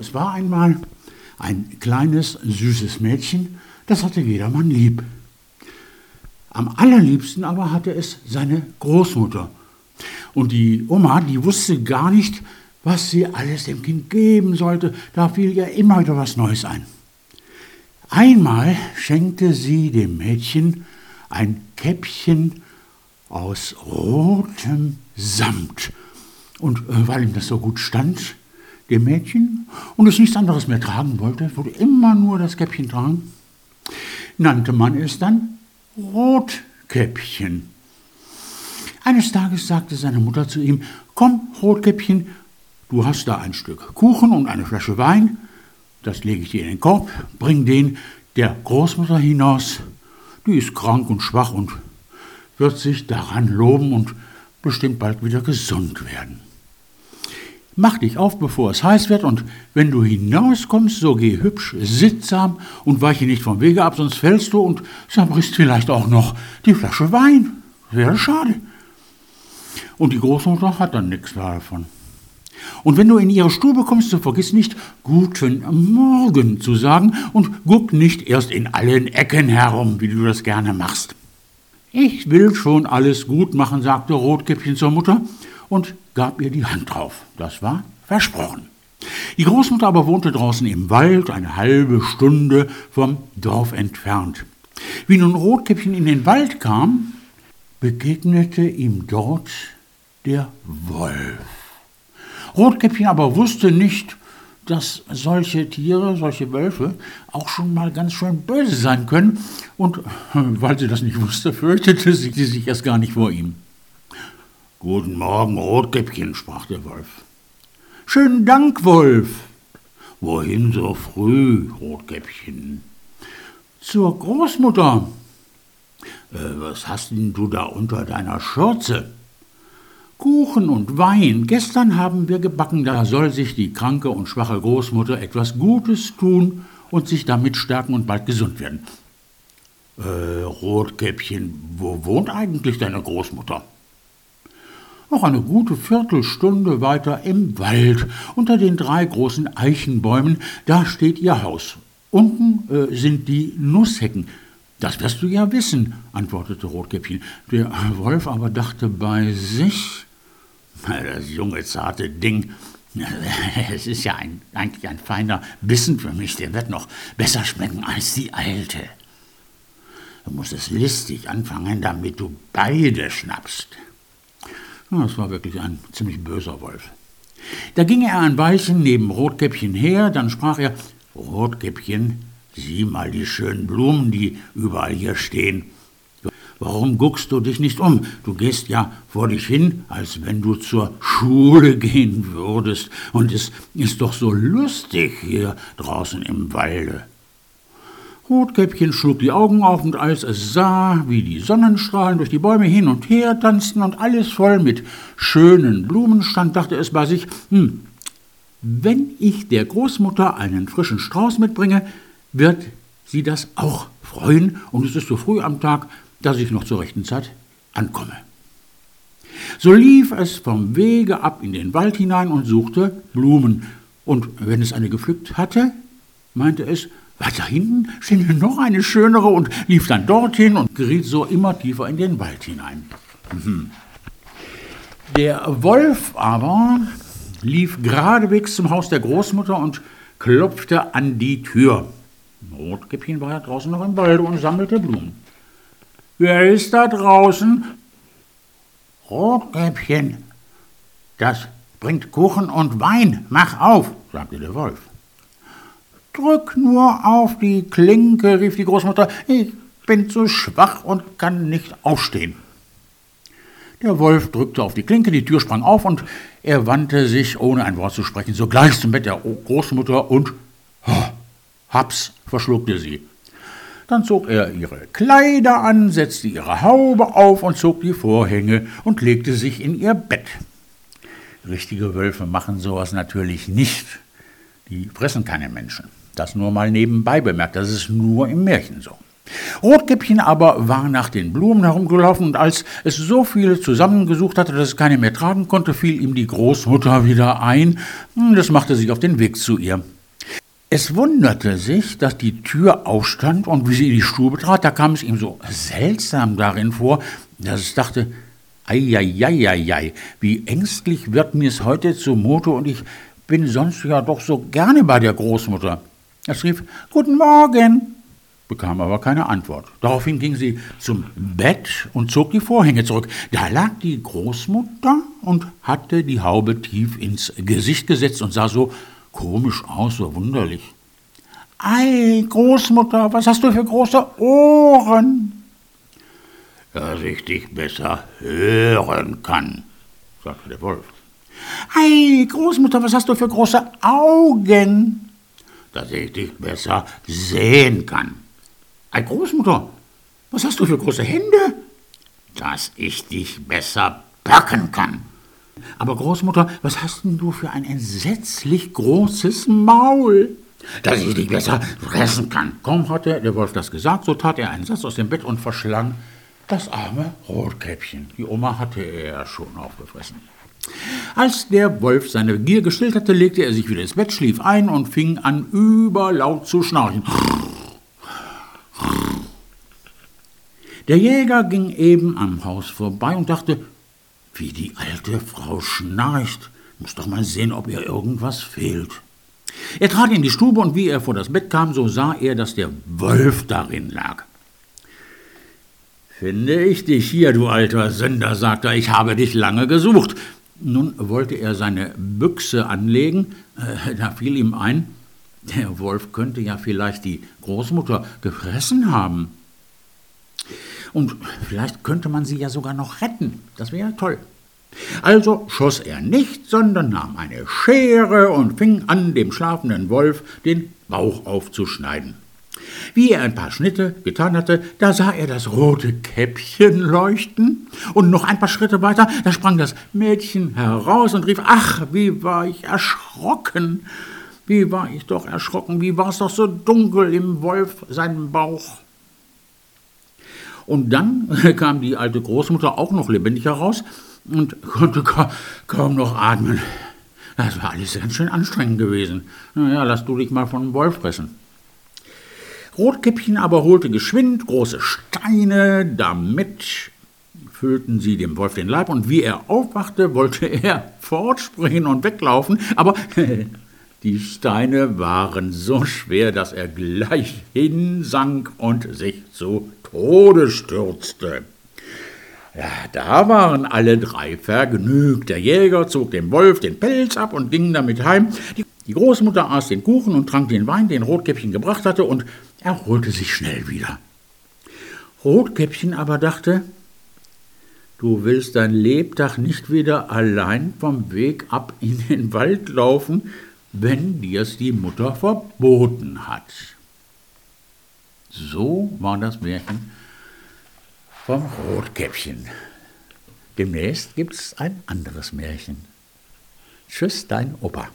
es war einmal ein kleines, süßes Mädchen, das hatte jedermann lieb. Am allerliebsten aber hatte es seine Großmutter. Und die Oma, die wusste gar nicht, was sie alles dem Kind geben sollte. Da fiel ihr immer wieder was Neues ein. Einmal schenkte sie dem Mädchen ein Käppchen aus rotem Samt. Und äh, weil ihm das so gut stand, dem Mädchen, und es nichts anderes mehr tragen wollte, wurde immer nur das Käppchen tragen, nannte man es dann Rotkäppchen. Eines Tages sagte seine Mutter zu ihm, Komm, Rotkäppchen, du hast da ein Stück Kuchen und eine Flasche Wein, das lege ich dir in den Korb, bring den der Großmutter hinaus, die ist krank und schwach und wird sich daran loben und bestimmt bald wieder gesund werden. Mach dich auf, bevor es heiß wird, und wenn du hinauskommst, so geh hübsch, sittsam und weiche nicht vom Wege ab, sonst fällst du und zerbrichst vielleicht auch noch die Flasche Wein. Wäre schade. Und die Großmutter hat dann nichts davon. Und wenn du in ihre Stube kommst, so vergiss nicht, guten Morgen zu sagen und guck nicht erst in allen Ecken herum, wie du das gerne machst. Ich will schon alles gut machen, sagte Rotkäppchen zur Mutter und gab ihr die Hand drauf. Das war versprochen. Die Großmutter aber wohnte draußen im Wald, eine halbe Stunde vom Dorf entfernt. Wie nun Rotkäppchen in den Wald kam, begegnete ihm dort der Wolf. Rotkäppchen aber wusste nicht, dass solche Tiere, solche Wölfe auch schon mal ganz schön böse sein können, und weil sie das nicht wusste, fürchtete sie sich erst gar nicht vor ihm. Guten Morgen, Rotkäppchen, sprach der Wolf. Schönen Dank, Wolf. Wohin so früh, Rotkäppchen? Zur Großmutter. Äh, was hast denn du da unter deiner Schürze? Kuchen und Wein. Gestern haben wir gebacken, da soll sich die kranke und schwache Großmutter etwas Gutes tun und sich damit stärken und bald gesund werden. Äh, Rotkäppchen, wo wohnt eigentlich deine Großmutter? Noch eine gute Viertelstunde weiter im Wald, unter den drei großen Eichenbäumen, da steht ihr Haus. Unten äh, sind die Nusshecken. Das wirst du ja wissen, antwortete Rotkäppchen. Der Wolf aber dachte bei sich, das junge, zarte Ding, es ist ja ein, eigentlich ein feiner Bissen für mich, der wird noch besser schmecken als die alte. Du musst es listig anfangen, damit du beide schnappst. Das war wirklich ein ziemlich böser Wolf. Da ging er ein Weilchen neben Rotkäppchen her, dann sprach er, Rotkäppchen, sieh mal die schönen Blumen, die überall hier stehen. Warum guckst du dich nicht um? Du gehst ja vor dich hin, als wenn du zur Schule gehen würdest. Und es ist doch so lustig hier draußen im Walde. Rotkäppchen schlug die Augen auf, und als es sah, wie die Sonnenstrahlen durch die Bäume hin und her tanzten und alles voll mit schönen Blumen stand, dachte es bei sich, hm, wenn ich der Großmutter einen frischen Strauß mitbringe, wird sie das auch freuen, und es ist so früh am Tag, dass ich noch zur rechten Zeit ankomme. So lief es vom Wege ab in den Wald hinein und suchte Blumen, und wenn es eine gepflückt hatte, meinte es, weiter hinten steht noch eine schönere und lief dann dorthin und geriet so immer tiefer in den Wald hinein. Mhm. Der Wolf aber lief geradewegs zum Haus der Großmutter und klopfte an die Tür. Rotkäppchen war ja draußen noch im Wald und sammelte Blumen. Wer ist da draußen? Rotkäppchen. Das bringt Kuchen und Wein. Mach auf, sagte der Wolf. Drück nur auf die Klinke, rief die Großmutter. Ich bin zu schwach und kann nicht aufstehen. Der Wolf drückte auf die Klinke, die Tür sprang auf und er wandte sich, ohne ein Wort zu sprechen, sogleich zum Bett der Großmutter und oh, Haps verschluckte sie. Dann zog er ihre Kleider an, setzte ihre Haube auf und zog die Vorhänge und legte sich in ihr Bett. Richtige Wölfe machen sowas natürlich nicht. Die fressen keine Menschen. Das nur mal nebenbei bemerkt, das ist nur im Märchen so. Rotkäppchen aber war nach den Blumen herumgelaufen und als es so viele zusammengesucht hatte, dass es keine mehr tragen konnte, fiel ihm die Großmutter wieder ein. Hm, das machte sich auf den Weg zu ihr. Es wunderte sich, dass die Tür aufstand und wie sie in die Stube trat, da kam es ihm so seltsam darin vor, dass es dachte, Eieieiei, wie ängstlich wird mir es heute zumute und ich bin sonst ja doch so gerne bei der Großmutter. Es rief, Guten Morgen, bekam aber keine Antwort. Daraufhin ging sie zum Bett und zog die Vorhänge zurück. Da lag die Großmutter und hatte die Haube tief ins Gesicht gesetzt und sah so komisch aus, so wunderlich. Ei, Großmutter, was hast du für große Ohren? Dass ich dich besser hören kann, sagte der Wolf. Ei, Großmutter, was hast du für große Augen? Dass ich dich besser sehen kann. Ei, Großmutter, was hast du für große Hände? Dass ich dich besser packen kann. Aber Großmutter, was hast denn du für ein entsetzlich großes Maul? Dass ich dich besser fressen kann. Kaum hatte der Wolf das gesagt, so tat er einen Satz aus dem Bett und verschlang das arme Rotkäppchen. Die Oma hatte er schon aufgefressen. Als der Wolf seine Gier gestillt hatte, legte er sich wieder ins Bett, schlief ein und fing an, überlaut zu schnarchen. Der Jäger ging eben am Haus vorbei und dachte, wie die alte Frau schnarcht, muss doch mal sehen, ob ihr irgendwas fehlt. Er trat in die Stube und wie er vor das Bett kam, so sah er, dass der Wolf darin lag. Finde ich dich hier, du alter Sünder, sagte er, ich habe dich lange gesucht. Nun wollte er seine Büchse anlegen, äh, da fiel ihm ein, der Wolf könnte ja vielleicht die Großmutter gefressen haben. Und vielleicht könnte man sie ja sogar noch retten. Das wäre toll. Also schoss er nicht, sondern nahm eine Schere und fing an, dem schlafenden Wolf den Bauch aufzuschneiden. Wie er ein paar Schnitte getan hatte, da sah er das rote Käppchen leuchten, und noch ein paar Schritte weiter, da sprang das Mädchen heraus und rief Ach, wie war ich erschrocken. Wie war ich doch erschrocken, wie war es doch so dunkel im Wolf seinem Bauch. Und dann kam die alte Großmutter auch noch lebendig heraus und konnte kaum noch atmen. Das war alles ganz schön anstrengend gewesen. Naja, lass du dich mal von einem Wolf fressen. Rotkäppchen aber holte geschwind große Steine, damit füllten sie dem Wolf den Leib, und wie er aufwachte, wollte er fortspringen und weglaufen, aber Die Steine waren so schwer, dass er gleich hinsank und sich zu Tode stürzte. Ja, da waren alle drei vergnügt. Der Jäger zog dem Wolf den Pelz ab und ging damit heim. Die, die Großmutter aß den Kuchen und trank den Wein, den Rotkäppchen gebracht hatte, und erholte sich schnell wieder. Rotkäppchen aber dachte, du willst dein Lebtag nicht wieder allein vom Weg ab in den Wald laufen, wenn dir's die Mutter verboten hat. So war das Märchen vom Rotkäppchen. Demnächst gibt's ein anderes Märchen. Tschüss, dein Opa.